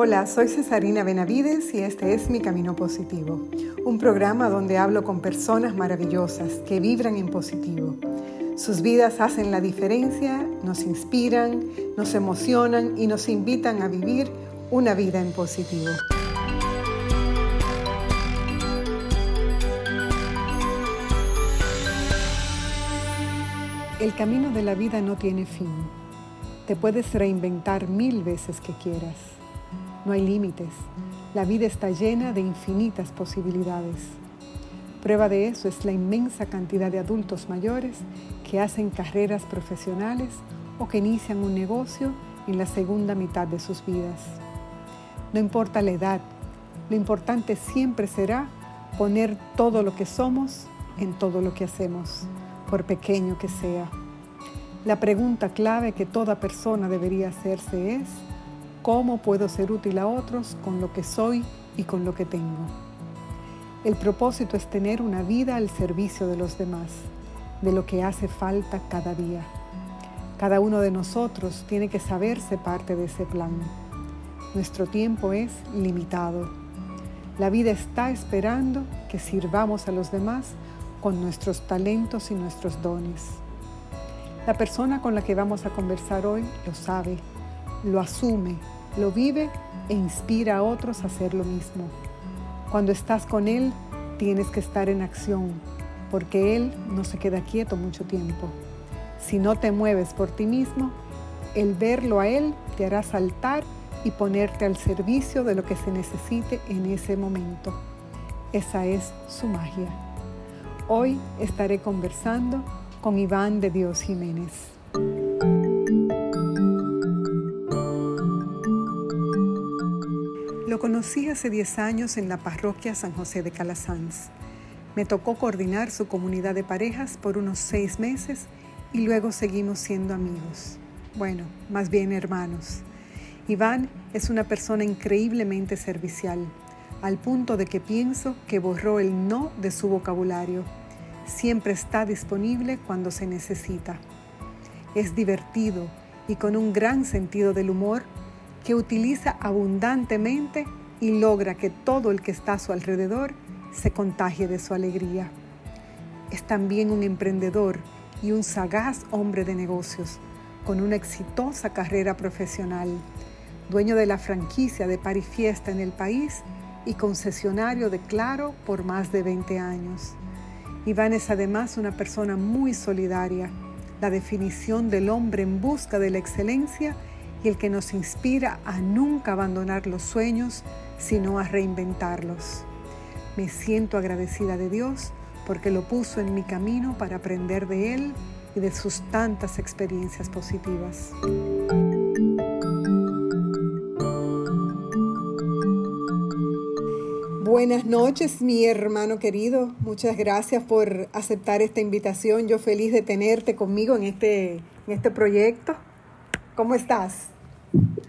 Hola, soy Cesarina Benavides y este es Mi Camino Positivo, un programa donde hablo con personas maravillosas que vibran en positivo. Sus vidas hacen la diferencia, nos inspiran, nos emocionan y nos invitan a vivir una vida en positivo. El camino de la vida no tiene fin. Te puedes reinventar mil veces que quieras. No hay límites. La vida está llena de infinitas posibilidades. Prueba de eso es la inmensa cantidad de adultos mayores que hacen carreras profesionales o que inician un negocio en la segunda mitad de sus vidas. No importa la edad, lo importante siempre será poner todo lo que somos en todo lo que hacemos por pequeño que sea. La pregunta clave que toda persona debería hacerse es, ¿cómo puedo ser útil a otros con lo que soy y con lo que tengo? El propósito es tener una vida al servicio de los demás, de lo que hace falta cada día. Cada uno de nosotros tiene que saberse parte de ese plan. Nuestro tiempo es limitado. La vida está esperando que sirvamos a los demás con nuestros talentos y nuestros dones. La persona con la que vamos a conversar hoy lo sabe, lo asume, lo vive e inspira a otros a hacer lo mismo. Cuando estás con Él, tienes que estar en acción, porque Él no se queda quieto mucho tiempo. Si no te mueves por ti mismo, el verlo a Él te hará saltar y ponerte al servicio de lo que se necesite en ese momento. Esa es su magia. Hoy estaré conversando con Iván de Dios Jiménez. Lo conocí hace 10 años en la parroquia San José de Calasanz. Me tocó coordinar su comunidad de parejas por unos seis meses y luego seguimos siendo amigos. Bueno, más bien hermanos. Iván es una persona increíblemente servicial, al punto de que pienso que borró el no de su vocabulario siempre está disponible cuando se necesita. Es divertido y con un gran sentido del humor que utiliza abundantemente y logra que todo el que está a su alrededor se contagie de su alegría. Es también un emprendedor y un sagaz hombre de negocios, con una exitosa carrera profesional, dueño de la franquicia de Parifiesta en el país y concesionario de Claro por más de 20 años. Iván es además una persona muy solidaria, la definición del hombre en busca de la excelencia y el que nos inspira a nunca abandonar los sueños, sino a reinventarlos. Me siento agradecida de Dios porque lo puso en mi camino para aprender de Él y de sus tantas experiencias positivas. Buenas noches, mi hermano querido. Muchas gracias por aceptar esta invitación. Yo feliz de tenerte conmigo en este, en este proyecto. ¿Cómo estás?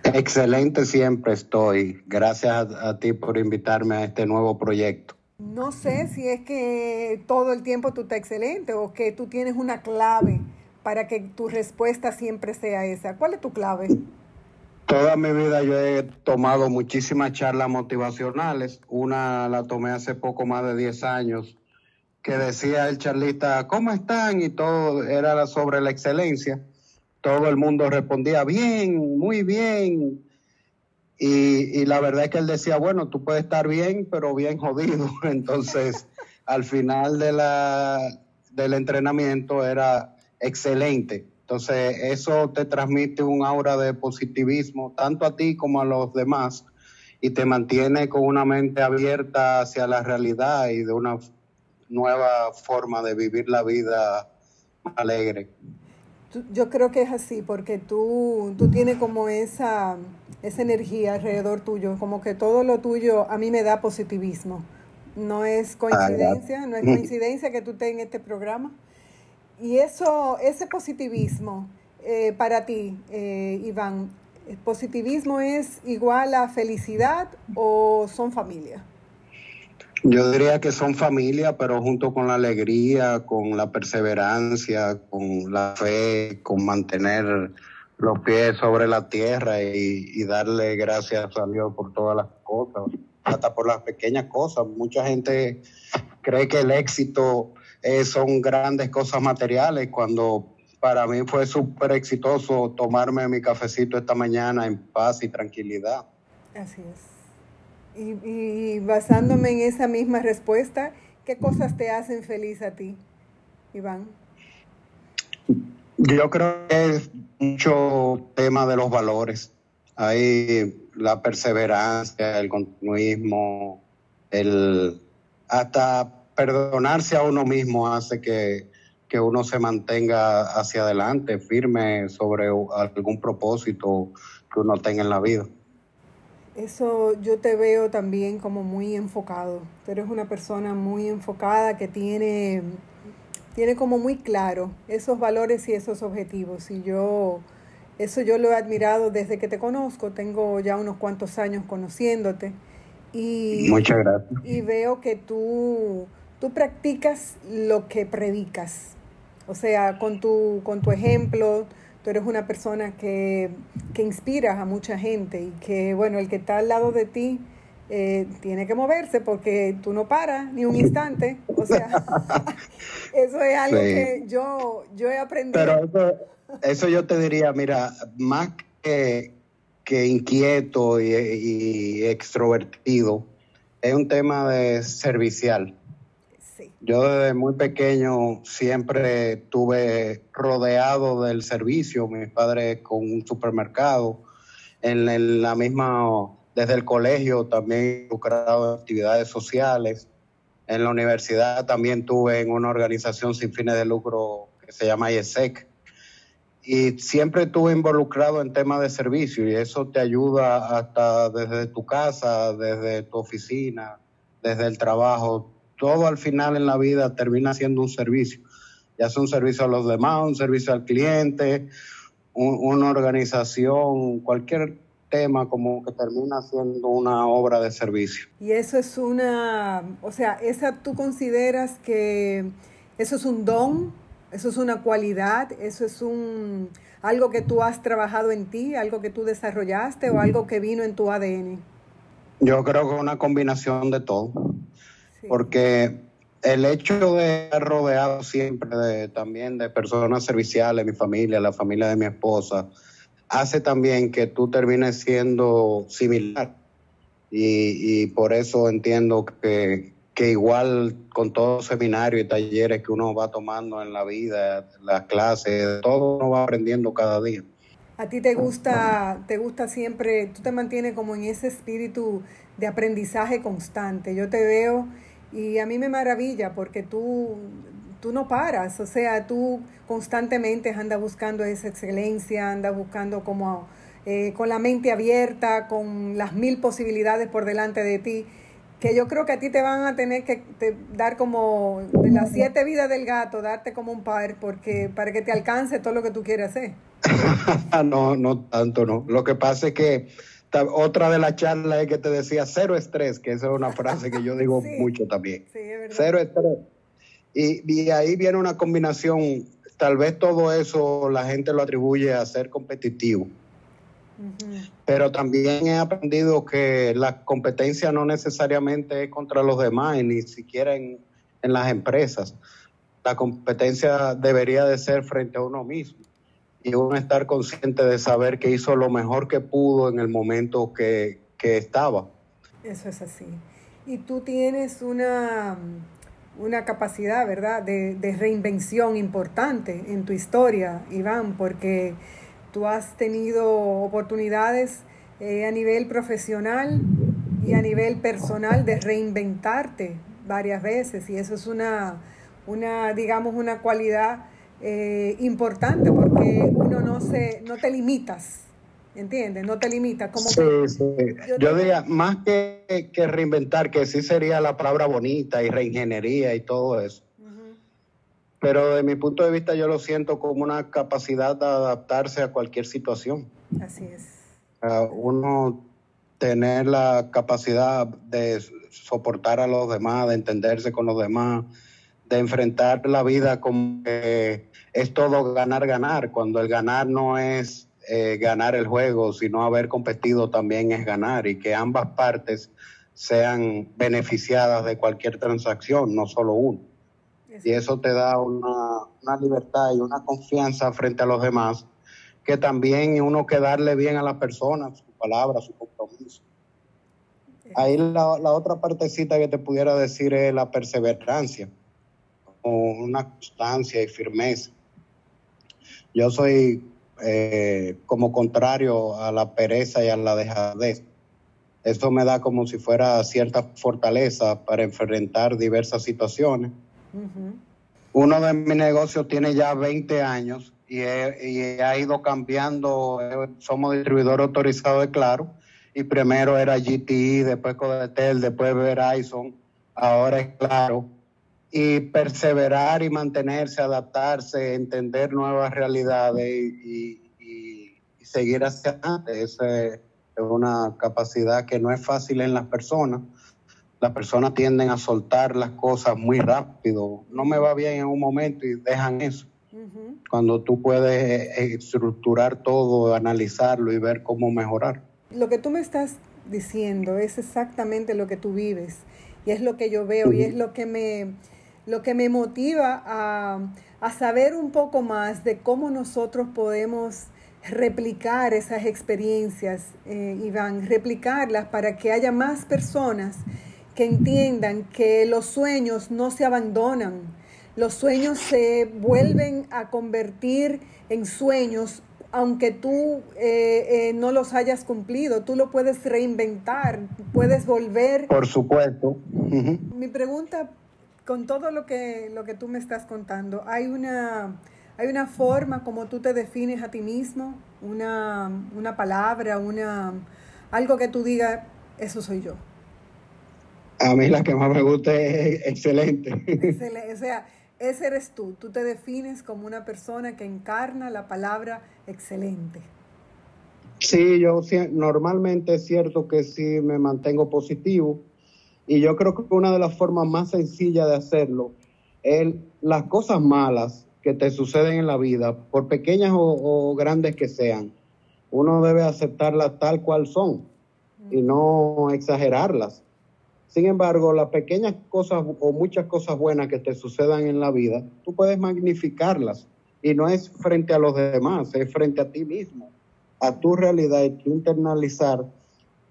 Excelente siempre estoy. Gracias a, ti por invitarme a este nuevo proyecto. No sé si es que todo el tiempo tú estás excelente o que tú tienes una clave para que tu respuesta siempre sea esa. ¿Cuál es tu clave? Toda mi vida yo he tomado muchísimas charlas motivacionales. Una la tomé hace poco más de 10 años, que decía el charlista, ¿cómo están? Y todo era sobre la excelencia. Todo el mundo respondía, bien, muy bien. Y, y la verdad es que él decía, bueno, tú puedes estar bien, pero bien jodido. Entonces, al final de la, del entrenamiento era excelente entonces, eso te transmite un aura de positivismo, tanto a ti como a los demás, y te mantiene con una mente abierta hacia la realidad y de una nueva forma de vivir la vida alegre. Yo creo que es así, porque tú, tú tienes como esa, esa energía alrededor tuyo, como que todo lo tuyo a mí me da positivismo. No es coincidencia, no es coincidencia que tú estés en este programa. Y eso, ese positivismo eh, para ti, eh, Iván, ¿positivismo es igual a felicidad o son familia? Yo diría que son familia, pero junto con la alegría, con la perseverancia, con la fe, con mantener los pies sobre la tierra y, darle gracias a Dios por todas las cosas, hasta por las pequeñas cosas. Mucha gente cree que el éxito eh, son grandes cosas materiales, cuando para mí fue súper exitoso tomarme mi cafecito esta mañana en paz y tranquilidad. Así es. Y, y basándome en esa misma respuesta, ¿qué cosas te hacen feliz a ti, Iván? Yo creo que es mucho tema de los valores. Hay la perseverancia, el continuismo, el hasta perdonarse a uno mismo hace que, que uno se mantenga hacia adelante, firme sobre algún propósito que uno tenga en la vida. Eso yo te veo también como muy enfocado. Tú eres una persona muy enfocada que tiene tiene como muy claro esos valores y esos objetivos. Y yo, eso yo lo he admirado desde que te conozco, tengo ya unos cuantos años conociéndote. Y, Muchas gracias. Y veo que tú, tú practicas lo que predicas. O sea, con tu, con tu ejemplo, tú eres una persona que, que inspiras a mucha gente y que, bueno, el que está al lado de ti, eh, tiene que moverse porque tú no paras ni un instante. O sea, eso es algo que yo, yo he aprendido. Pero eso, yo te diría, mira, más que, que inquieto y, extrovertido, es un tema de servicial. Yo desde muy pequeño siempre estuve rodeado del servicio, mis padres con un supermercado, en la misma desde el colegio también involucrado en actividades sociales. En la universidad también tuve en una organización sin fines de lucro que se llama IESEC. Y siempre estuve involucrado en temas de servicio y eso te ayuda hasta desde tu casa, desde tu oficina, desde el trabajo. Todo al final en la vida termina siendo un servicio. Ya sea un servicio a los demás, un servicio al cliente, una organización, cualquier tema como que termina siendo una obra de servicio. Y eso es una, o sea, esa tú consideras que eso es un don, eso es una cualidad, eso es un algo que tú has trabajado en ti, algo que tú desarrollaste o algo que vino en tu ADN. Yo creo que es una combinación de todo, porque el hecho de estar rodeado siempre de, también de personas serviciales, mi familia, la familia de mi esposa, hace también que tú termines siendo similar. Y, por eso entiendo que, igual con todos los seminarios y talleres que uno va tomando en la vida, las clases, todo uno va aprendiendo cada día. A ti te gusta, te gusta siempre, tú te mantienes como en ese espíritu de aprendizaje constante. Yo te veo y a mí me maravilla porque tú tú no paras, o sea, tú constantemente andas buscando esa excelencia, andas buscando como eh, con la mente abierta, con las mil posibilidades por delante de ti, que yo creo que a ti te van a tener que dar como de las siete vidas del gato, darte como un par, porque para que te alcance todo lo que tú quieres hacer. no, no tanto, no. Lo que pasa es que otra de las charlas es que te decía cero estrés, que esa es una frase que yo digo mucho también. Sí, es verdad. Cero estrés. Y, ahí viene una combinación, tal vez todo eso la gente lo atribuye a ser competitivo. Pero también he aprendido que la competencia no necesariamente es contra los demás, ni siquiera en, las empresas. La competencia debería de ser frente a uno mismo y uno estar consciente de saber que hizo lo mejor que pudo en el momento que, que estaba. Eso es así. Y tú tienes una, una capacidad, ¿verdad?, de, reinvención importante en tu historia, Iván, porque tú has tenido oportunidades eh, a nivel profesional y a nivel personal de reinventarte varias veces y eso es una, una digamos, una cualidad eh, importante uno no, se, no te limitas ¿entiendes? No te limita. Como sí, sí. Yo, diría, más que, que, reinventar, que sí sería la palabra bonita y reingeniería y todo eso. Pero de mi punto de vista yo lo siento como una capacidad de adaptarse a cualquier situación. Así es. uno tener la capacidad de soportar a los demás, de entenderse con los demás, de enfrentar la vida como que es todo ganar, ganar, cuando el ganar no es eh, ganar el juego, sino haber competido también es ganar y que ambas partes sean beneficiadas de cualquier transacción, no solo uno. Y eso te da una, una libertad y una confianza frente a los demás, que también uno que darle bien a la persona, su palabra, su compromiso. Ahí la, la otra partecita que te pudiera decir es la perseverancia, una constancia y firmeza. Yo soy eh, como contrario a la pereza y a la dejadez. Eso me da como si fuera cierta fortaleza para enfrentar diversas situaciones. Uno de mis negocios tiene ya 20 años y, ha ido cambiando. Somos distribuidor autorizado de Claro y primero era GTI, después Codetel, después Verizon, ahora es Claro. Y perseverar y mantenerse, adaptarse, entender nuevas realidades y, seguir hacia adelante. Esa es una capacidad que no es fácil en las personas. Las personas tienden a soltar las cosas muy rápido. No me va bien en un momento y dejan eso. Cuando tú puedes estructurar todo, analizarlo y ver cómo mejorar. Lo que tú me estás diciendo es exactamente lo que tú vives y es lo que yo veo y es lo que me, lo que me motiva a, a saber un poco más de cómo nosotros podemos replicar esas experiencias, eh, Iván, replicarlas para que haya más personas que entiendan que los sueños no se abandonan, los sueños se vuelven a convertir en sueños aunque tú eh, eh, no los hayas cumplido, tú lo puedes reinventar, puedes volver. Por supuesto. Mi pregunta, con todo lo que, lo que tú me estás contando, ¿hay una ¿Hay una forma como tú te defines a ti mismo? Una, palabra, una, algo que tú digas, eso soy yo. A mí la que más me gusta es excelente. o sea, ese eres tú. Tú te defines como una persona que encarna la palabra excelente. Sí, yo normalmente es cierto que sí me mantengo positivo y yo creo que una de las formas más sencillas de hacerlo es las cosas malas que te suceden en la vida, por pequeñas o, grandes que sean, uno debe aceptarlas tal cual son y no exagerarlas. Sin embargo, las pequeñas cosas o muchas cosas buenas que te sucedan en la vida, tú puedes magnificarlas y no es frente a los demás, es frente a ti mismo, a tu realidad y tu internalizar,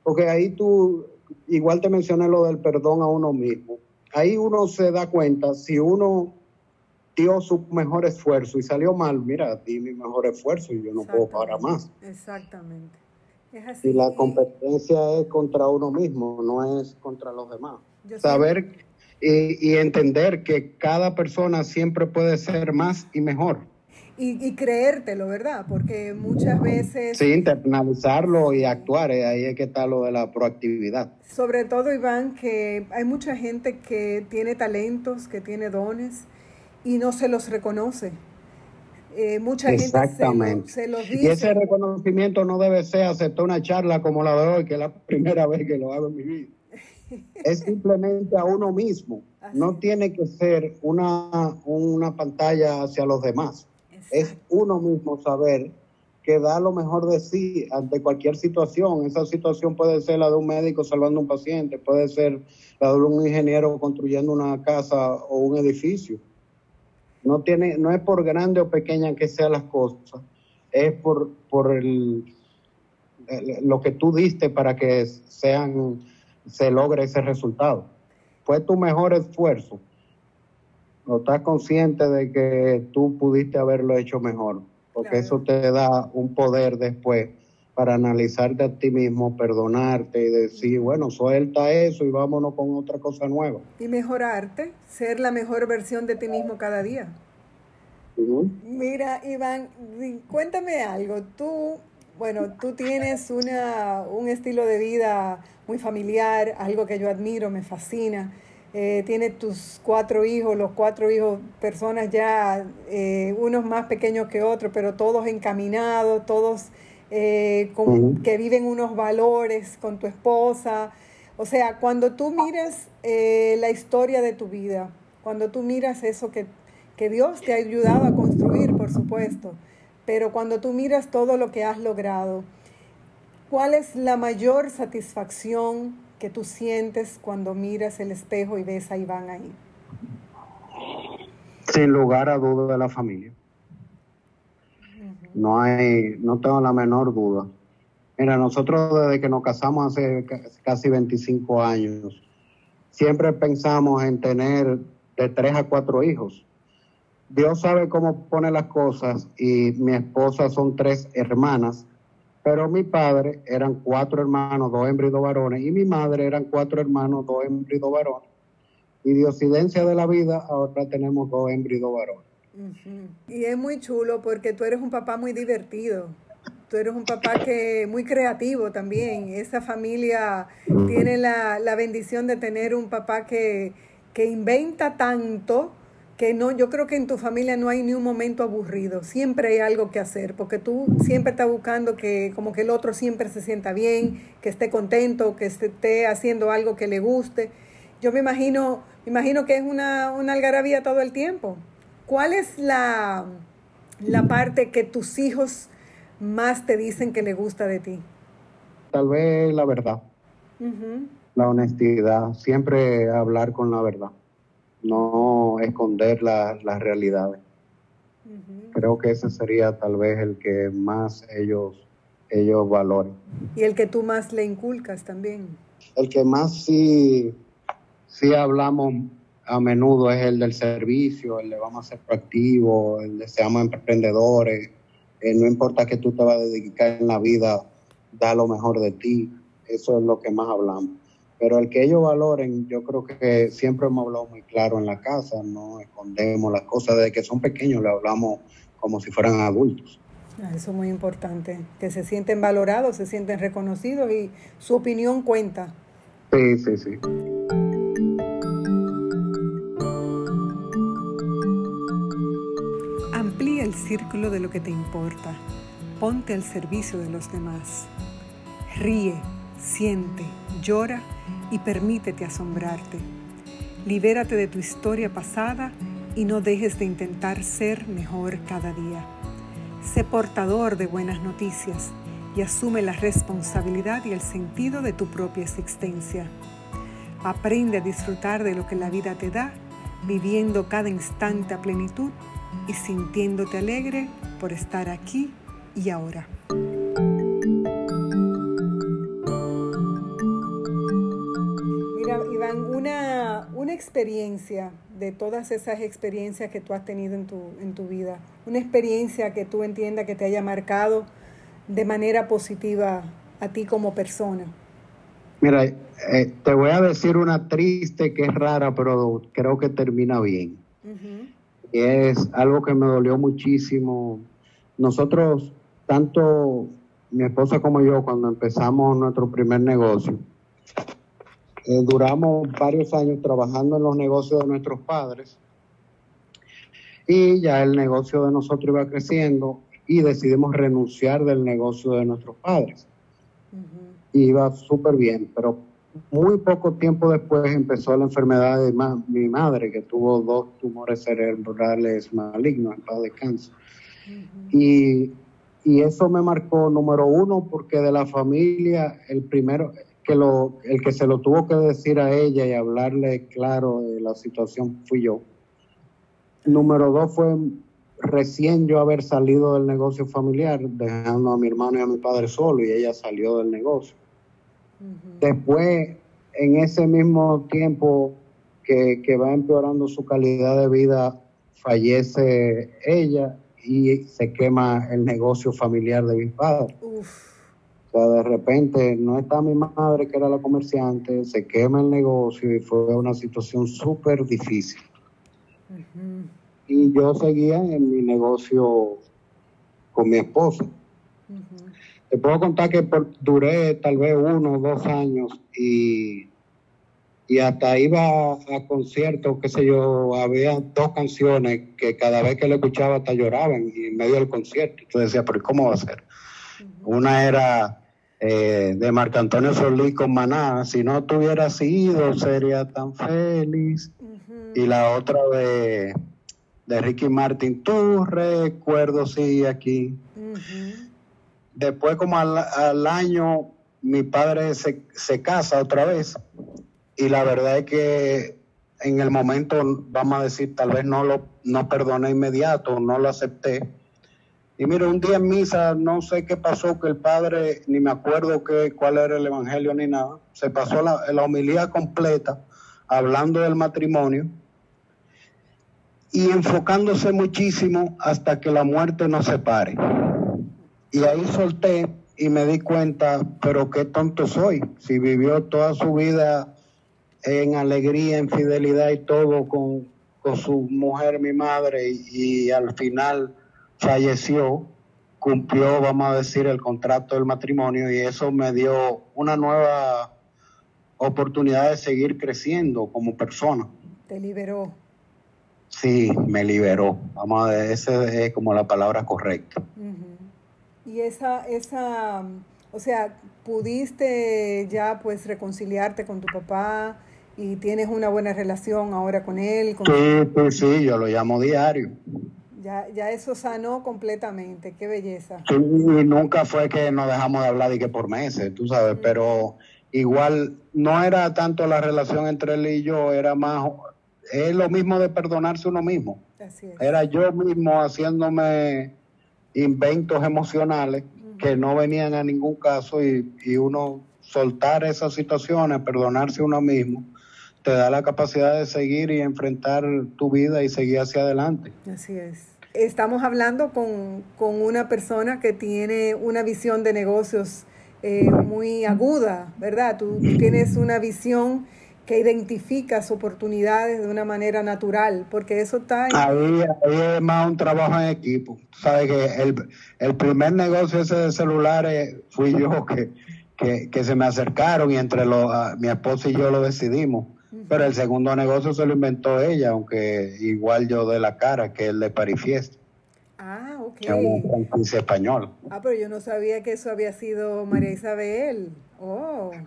porque ahí tú, igual te mencioné lo del perdón a uno mismo, ahí uno se da cuenta si uno dio su mejor esfuerzo y salió mal, mira, di mi mejor esfuerzo y yo no puedo parar más. Exactamente. Y la competencia es contra uno mismo, no es contra los demás. Saber y, entender que cada persona siempre puede ser más y mejor. Y, creértelo, ¿verdad? Porque muchas veces... Sí, internalizarlo y actuar, eh, ahí es que está lo de la proactividad. Sobre todo, Iván, que hay mucha gente que tiene talentos, que tiene dones, y no se los reconoce. Eh, mucha gente se, los dice. Y ese reconocimiento no debe ser aceptar una charla como la de hoy, que es la primera vez que lo hago en mi vida. es simplemente a uno mismo. No tiene que ser una, una pantalla hacia los demás. Es uno mismo saber que da lo mejor de sí ante cualquier situación. Esa situación puede ser la de un médico salvando a un paciente, puede ser la de un ingeniero construyendo una casa o un edificio. No, tiene, no es por grande o pequeña que sean las cosas, es por, por el, lo que tú diste para que sean, se logre ese resultado. Fue tu mejor esfuerzo. No estás consciente de que tú pudiste haberlo hecho mejor, porque eso te da un poder después para analizarte a ti mismo, perdonarte y decir, bueno, suelta eso y vámonos con otra cosa nueva. Y mejorarte, ser la mejor versión de ti mismo cada día. Mira, Iván, cuéntame algo. Tú, bueno, tú tienes una, un estilo de vida muy familiar, algo que yo admiro, me fascina. Eh, tienes tus cuatro hijos, los cuatro hijos, personas ya, eh, unos más pequeños que otros, pero todos encaminados, todos eh, que viven unos valores con tu esposa. O sea, cuando tú miras eh, la historia de tu vida, cuando tú miras eso que, que, Dios te ha ayudado a construir, por supuesto, pero cuando tú miras todo lo que has logrado, ¿cuál es la mayor satisfacción que tú sientes cuando miras el espejo y ves a Iván ahí? Sin lugar a duda de la familia. No hay, no tengo la menor duda. Mira, nosotros desde que nos casamos hace casi 25 años, siempre pensamos en tener de tres a cuatro hijos. Dios sabe cómo pone las cosas y mi esposa son tres hermanas, pero mi padre eran cuatro hermanos, dos hembras dos varones, y mi madre eran cuatro hermanos, dos hembras dos varones. Y de occidencia de la vida, ahora tenemos dos hembras dos varones. Y es muy chulo porque tú eres un papá muy divertido. Tú eres un papá que muy creativo también. Esa familia tiene la, la bendición de tener un papá que, que inventa tanto que no, yo creo que en tu familia no hay ni un momento aburrido, siempre hay algo que hacer, porque tú siempre estás buscando que como que el otro siempre se sienta bien, que esté contento, que esté haciendo algo que le guste. Yo me imagino, me imagino que es una, una algarabía todo el tiempo. ¿Cuál es la, la parte que tus hijos más te dicen que le gusta de ti? Tal vez la verdad, la honestidad, siempre hablar con la verdad no esconder las realidades. Creo que ese sería tal vez el que más ellos, ellos valoren. Y el que tú más le inculcas también. El que más sí, sí hablamos a menudo es el del servicio, el de vamos a ser proactivos, el de seamos emprendedores, eh, no importa que tú te vas a dedicar en la vida, da lo mejor de ti, eso es lo que más hablamos. Pero el que ellos valoren, yo creo que siempre hemos hablado muy claro en la casa, no escondemos las cosas, desde que son pequeños le hablamos como si fueran adultos. Ah, eso es muy importante, que se sienten valorados, se sienten reconocidos y su opinión cuenta. Sí, sí, sí. Amplía el círculo de lo que te importa. Ponte al servicio de los demás. Ríe, siente, llora y permítete asombrarte. Libérate de tu historia pasada y no dejes de intentar ser mejor cada día. Sé portador de buenas noticias y asume la responsabilidad y el sentido de tu propia existencia. Aprende a disfrutar de lo que la vida te da, viviendo cada instante a plenitud y sintiéndote alegre por estar aquí y ahora. Experiencia de todas esas experiencias que tú has tenido en tu, en tu vida, una experiencia que tú entiendas que te haya marcado de manera positiva a ti como persona. Mira, eh, te voy a decir una triste que es rara, pero creo que termina bien. Y es algo que me dolió muchísimo. Nosotros, tanto mi esposa como yo, cuando empezamos nuestro primer negocio, eh, duramos varios años trabajando en los negocios de nuestros padres y ya el negocio de nosotros iba creciendo y decidimos renunciar del negocio de nuestros padres. Iba súper bien, pero muy poco tiempo después empezó la enfermedad de mi madre, que tuvo dos tumores cerebrales malignos en paz de cáncer. y, y eso me marcó, número uno, porque de la familia, el primero, que lo, el que se lo tuvo que decir a ella y hablarle claro de la situación fui yo. Número dos fue recién yo haber salido del negocio familiar, dejando a mi hermano y a mi padre solo y ella salió del negocio. Después, en ese mismo tiempo que, que, va empeorando su calidad de vida, fallece ella y se quema el negocio familiar de mi padre. Sea, de repente no está mi madre, que era la comerciante, se quema el negocio y fue una situación súper difícil. Y yo seguía en mi negocio con mi esposa. Te puedo contar que duré tal vez uno o dos años y, y hasta iba a conciertos, qué sé yo, había dos canciones que cada vez que le escuchaba hasta lloraban y en medio del concierto. Entonces decía, pero ¿cómo va a ser? Una era eh, de Marco Antonio Solís con Maná, si no tuviera sido, sería tan feliz. Y la otra de, de Ricky Martin, tu recuerdo sí aquí. Después como al, año mi padre se, se casa otra vez y la verdad es que en el momento, vamos a decir, tal vez no lo no perdoné inmediato, no lo acepté. Y mire, un día en misa, no sé qué pasó, que el padre, ni me acuerdo que, cuál era el evangelio ni nada, se pasó la, la homilía completa hablando del matrimonio y enfocándose muchísimo hasta que la muerte nos separe. Y ahí solté y me di cuenta, pero qué tonto soy, si vivió toda su vida en alegría, en fidelidad y todo con, su mujer, mi madre, y, al final falleció, cumplió, vamos a decir, el contrato del matrimonio y eso me dio una nueva oportunidad de seguir creciendo como persona. Te liberó. Sí, me liberó. Vamos a ver, esa es como la palabra correcta. Y esa, esa, o sea, pudiste ya pues reconciliarte con tu papá, y tienes una buena relación ahora con él. Con sí, sí, sí, yo lo llamo diario. Ya, ya eso sanó completamente, qué belleza. Y nunca fue que nos dejamos de hablar y que por meses, tú sabes, pero igual no era tanto la relación entre él y yo, era más, es lo mismo de perdonarse uno mismo. Así es. Era yo mismo haciéndome inventos emocionales que no venían a ningún caso y, y uno soltar esas situaciones, perdonarse uno mismo te da la capacidad de seguir y enfrentar tu vida y seguir hacia adelante. Así es. Estamos hablando con, una persona que tiene una visión de negocios eh, muy aguda, ¿verdad? Tú tienes una visión que identificas oportunidades de una manera natural, porque eso está... Ahí, es más un trabajo en equipo. Sabes que el, el primer negocio ese de celulares fui yo que, que, que se me acercaron y entre los, mi esposa y yo lo decidimos. Pero el segundo negocio se lo inventó ella, aunque igual yo de la cara, que es el de Parifiesta. Ah, ok. Que es una franquicia español. Ah, pero yo no sabía que eso había sido María Isabel. Oh.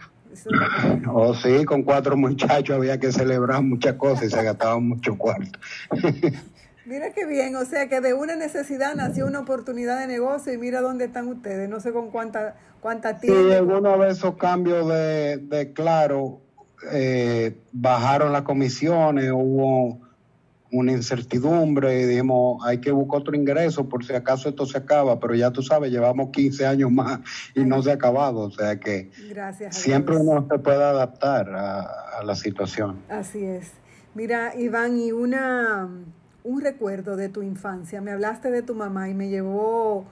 Oh, sí, con cuatro muchachos había que celebrar muchas cosas y se gastaban mucho cuarto. Mira qué bien, o sea que de una necesidad nació una oportunidad de negocio y mira dónde están ustedes, no sé con cuánta, cuánta tiempo. Sí, alguna vez esos cambios de, de claro eh, bajaron las comisiones, hubo una incertidumbre y dijimos, hay que buscar otro ingreso por si acaso esto se acaba, pero ya tú sabes, llevamos 15 años más y no se ha acabado, o sea que siempre uno se puede adaptar a, la situación. Así es. Mira, Iván, y una, un recuerdo de tu infancia, me hablaste de tu mamá y me llevó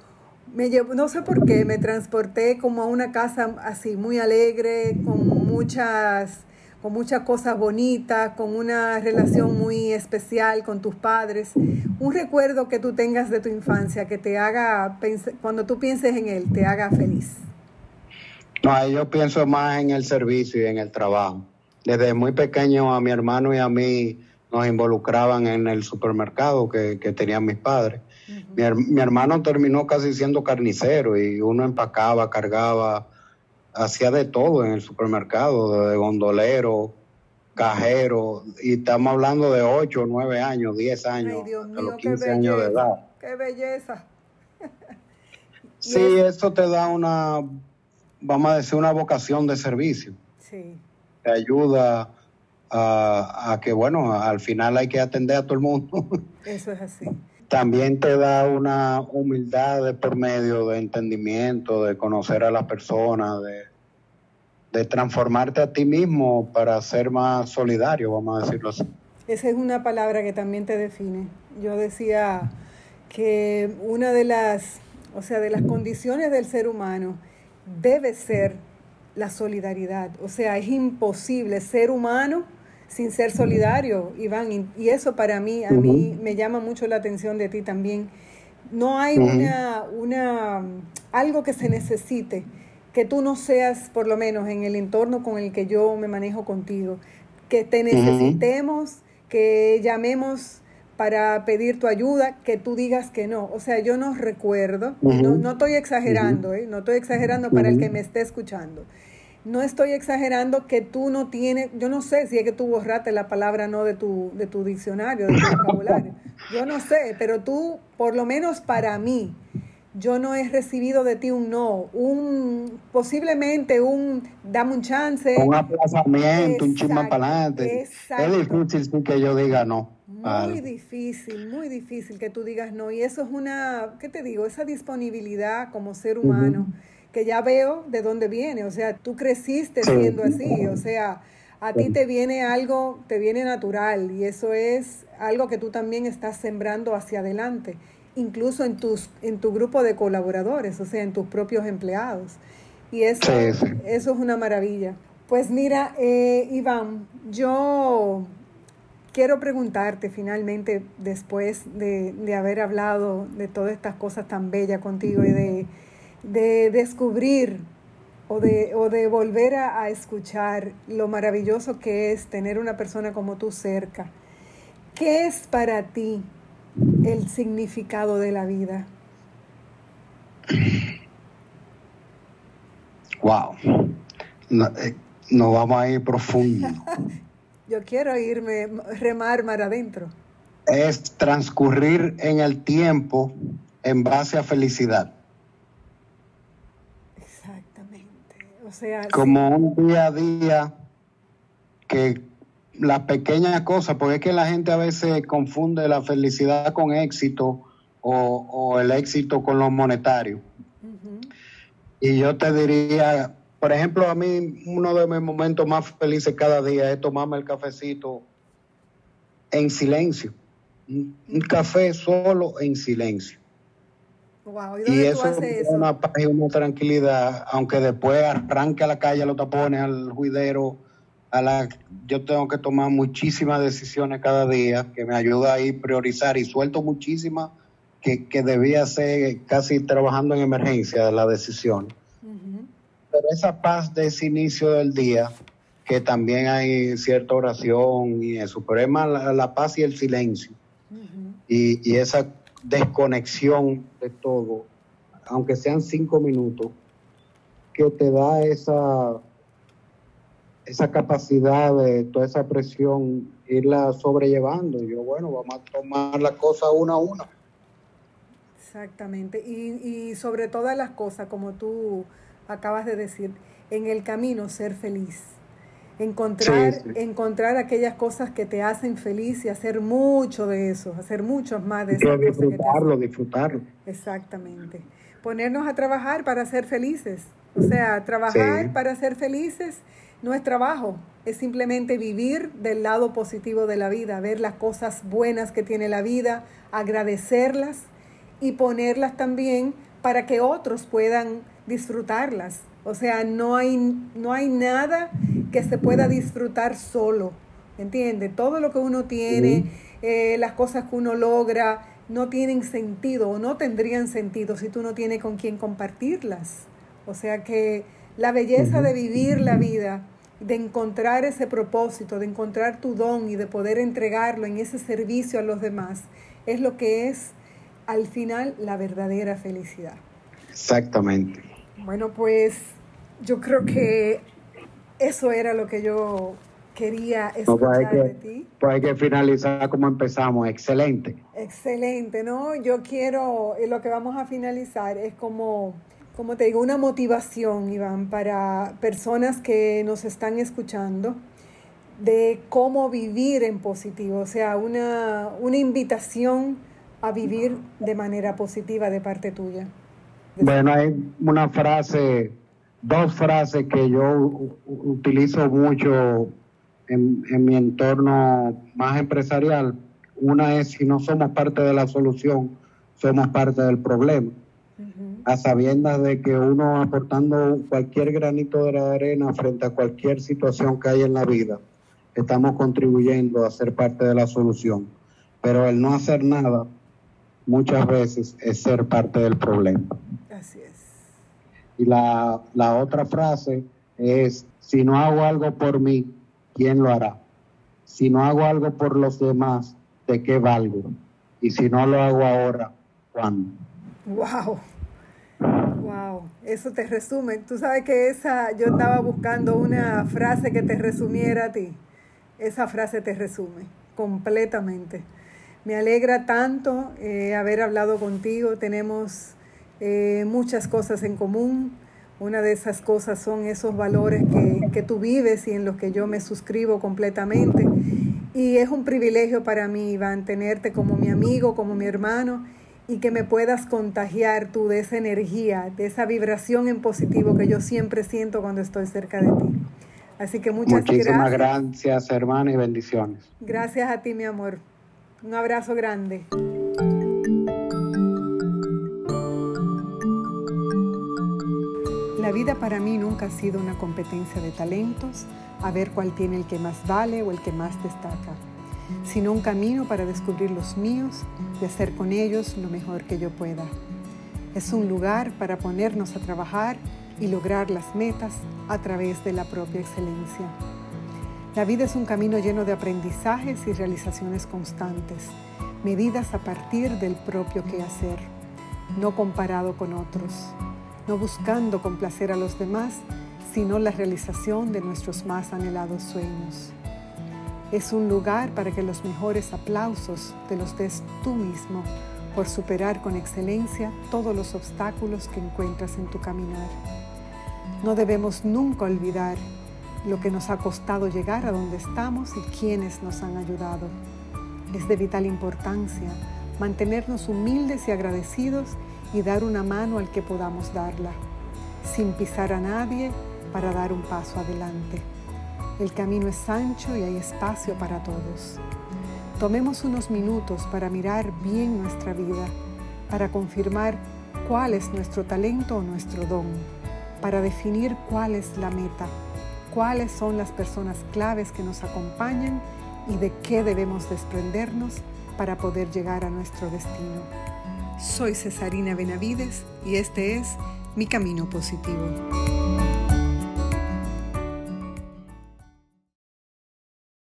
me llevó, no sé por qué, me transporté como a una casa así muy alegre, con muchas con muchas cosas bonitas, con una relación muy especial con tus padres. Un recuerdo que tú tengas de tu infancia que te haga, cuando tú pienses en él, te haga feliz. No, yo pienso más en el servicio y en el trabajo. Desde muy pequeño a mi hermano y a mí nos involucraban en el supermercado que, tenían mis padres. mi, mi hermano terminó casi siendo carnicero y uno empacaba, cargaba hacía de todo en el supermercado, de gondolero, cajero, y estamos hablando de 8, 9 años, 10 años, de los 15 años de edad. ¡Qué belleza! sí, eso te da una, vamos a decir, una vocación de servicio. Sí. Te ayuda a, a que, bueno, al final hay que atender a todo el mundo. Eso es así también te da una humildad de por medio de entendimiento, de conocer a la persona, de, de transformarte a ti mismo para ser más solidario, vamos a decirlo así. Esa es una palabra que también te define. Yo decía que una de las, o sea, de las condiciones del ser humano debe ser la solidaridad. O sea, es imposible ser humano sin ser solidario, Iván. Y eso para mí, a mí me llama mucho la atención de ti también. No hay una, una, algo que se necesite que tú no seas, por lo menos en el entorno con el que yo me manejo contigo, que te necesitemos, que llamemos para pedir tu ayuda, que tú digas que no. O sea, yo no recuerdo, no, no, estoy exagerando, ¿eh? no estoy exagerando para el que me esté escuchando. No estoy exagerando que tú no tienes, yo no sé si es que tú borraste la palabra no de tu, de tu diccionario, de tu vocabulario, Yo no sé, pero tú, por lo menos para mí, yo no he recibido de ti un no, un posiblemente un dame un chance. Un aplazamiento, un chisme para adelante. Es difícil que yo diga no. Muy difícil, muy difícil que tú digas no. Y eso es una, ¿qué te digo? Esa disponibilidad como ser humano, que ya veo de dónde viene. O sea, tú creciste siendo así. O sea, a ti te viene algo, te viene natural. Y eso es algo que tú también estás sembrando hacia adelante incluso en, tus, en tu grupo de colaboradores, o sea, en tus propios empleados. Y eso, eso es una maravilla. Pues mira, eh, Iván, yo quiero preguntarte finalmente, después de, haber hablado de todas estas cosas tan bellas contigo y de, descubrir o de, o de volver a, a, escuchar lo maravilloso que es tener una persona como tú cerca. ¿Qué es para ti el significado de la vida? Wow. No, eh, vamos a ir profundo. Yo quiero irme, remar mar adentro. Es transcurrir en el tiempo en base a felicidad. Exactamente. O sea, como un día a día que las pequeñas cosas, porque es que la gente a veces confunde la felicidad con éxito o, el éxito con lo monetario. Y yo te diría, por ejemplo, a mí uno de mis momentos más felices cada día es tomarme el cafecito en silencio. Un, café solo en silencio. ¿Y, eso es una paz y una tranquilidad, aunque después arranque a la calle a los tapones, al juidero a la, yo tengo que tomar muchísimas decisiones cada día que me ayuda a ir priorizar y suelto muchísimas que, debía ser casi trabajando en emergencia de la decisión. Pero esa paz de ese inicio del día, que también hay cierta oración y eso, pero es más la, paz y el silencio. y, y esa desconexión de todo, aunque sean cinco minutos, que te da esa esa capacidad de toda esa presión, irla sobrellevando. yo, bueno, vamos a tomar la cosa una a una. Exactamente. Y, sobre todas las cosas, como tú acabas de decir, en el camino ser feliz. Encontrar, encontrar aquellas cosas que te hacen feliz y hacer mucho de eso, hacer muchos más de eso. Disfrutarlo, disfrutarlo. Exactamente. Ponernos a trabajar para ser felices. O sea, trabajar para ser felices no es trabajo, es simplemente vivir del lado positivo de la vida, ver las cosas buenas que tiene la vida, agradecerlas y ponerlas también para que otros puedan disfrutarlas. O sea, no hay, no hay nada que se pueda disfrutar solo, ¿entiende? Todo lo que uno tiene, eh, las cosas que uno logra, no tienen sentido o no tendrían sentido si tú no tienes con quién compartirlas. O sea que la belleza de vivir la vida, de encontrar ese propósito, de encontrar tu don y de poder entregarlo en ese servicio a los demás, es lo que es al final la verdadera felicidad. Exactamente. Bueno, pues yo creo que eso era lo que yo quería pues escuchar de ti. Pues hay que finalizar como empezamos, excelente. Excelente, ¿no? Yo quiero, lo que vamos a finalizar es como como te digo, una motivación, Iván, para personas que nos están escuchando de cómo vivir en positivo, o sea, una, una invitación a vivir de manera positiva de parte tuya. Bueno, hay una frase, dos frases que yo utilizo mucho en, en mi entorno más empresarial. Una es, si no somos parte de la solución, somos parte del problema a sabiendas de que uno aportando cualquier granito de arena frente a cualquier situación que hay en la vida, estamos contribuyendo a ser parte de la solución. Pero el no hacer nada muchas veces es ser parte del problema. Así es. Y la, la otra frase es, si no hago algo por mí, ¿quién lo hará? Si no hago algo por los demás, ¿de qué valgo? Y si no lo hago ahora, ¿cuándo? Wow. Wow, eso te resume. Tú sabes que esa, yo estaba buscando una frase que te resumiera a ti. Esa frase te resume completamente. Me alegra tanto eh, haber hablado contigo. Tenemos eh, muchas cosas en común. Una de esas cosas son esos valores que, que tú vives y en los que yo me suscribo completamente. Y es un privilegio para mí, Iván, tenerte como mi amigo, como mi hermano y que me puedas contagiar tú de esa energía, de esa vibración en positivo que yo siempre siento cuando estoy cerca de ti. Así que muchas Muchísimas gracias, hermano, y bendiciones. Gracias a ti, mi amor. Un abrazo grande. La vida para mí nunca ha sido una competencia de talentos, a ver cuál tiene el que más vale o el que más destaca sino un camino para descubrir los míos y hacer con ellos lo mejor que yo pueda. Es un lugar para ponernos a trabajar y lograr las metas a través de la propia excelencia. La vida es un camino lleno de aprendizajes y realizaciones constantes, medidas a partir del propio quehacer, no comparado con otros, no buscando complacer a los demás, sino la realización de nuestros más anhelados sueños. Es un lugar para que los mejores aplausos te los des tú mismo por superar con excelencia todos los obstáculos que encuentras en tu caminar. No debemos nunca olvidar lo que nos ha costado llegar a donde estamos y quienes nos han ayudado. Es de vital importancia mantenernos humildes y agradecidos y dar una mano al que podamos darla, sin pisar a nadie para dar un paso adelante. El camino es ancho y hay espacio para todos. Tomemos unos minutos para mirar bien nuestra vida, para confirmar cuál es nuestro talento o nuestro don, para definir cuál es la meta, cuáles son las personas claves que nos acompañan y de qué debemos desprendernos para poder llegar a nuestro destino. Soy Cesarina Benavides y este es Mi Camino Positivo.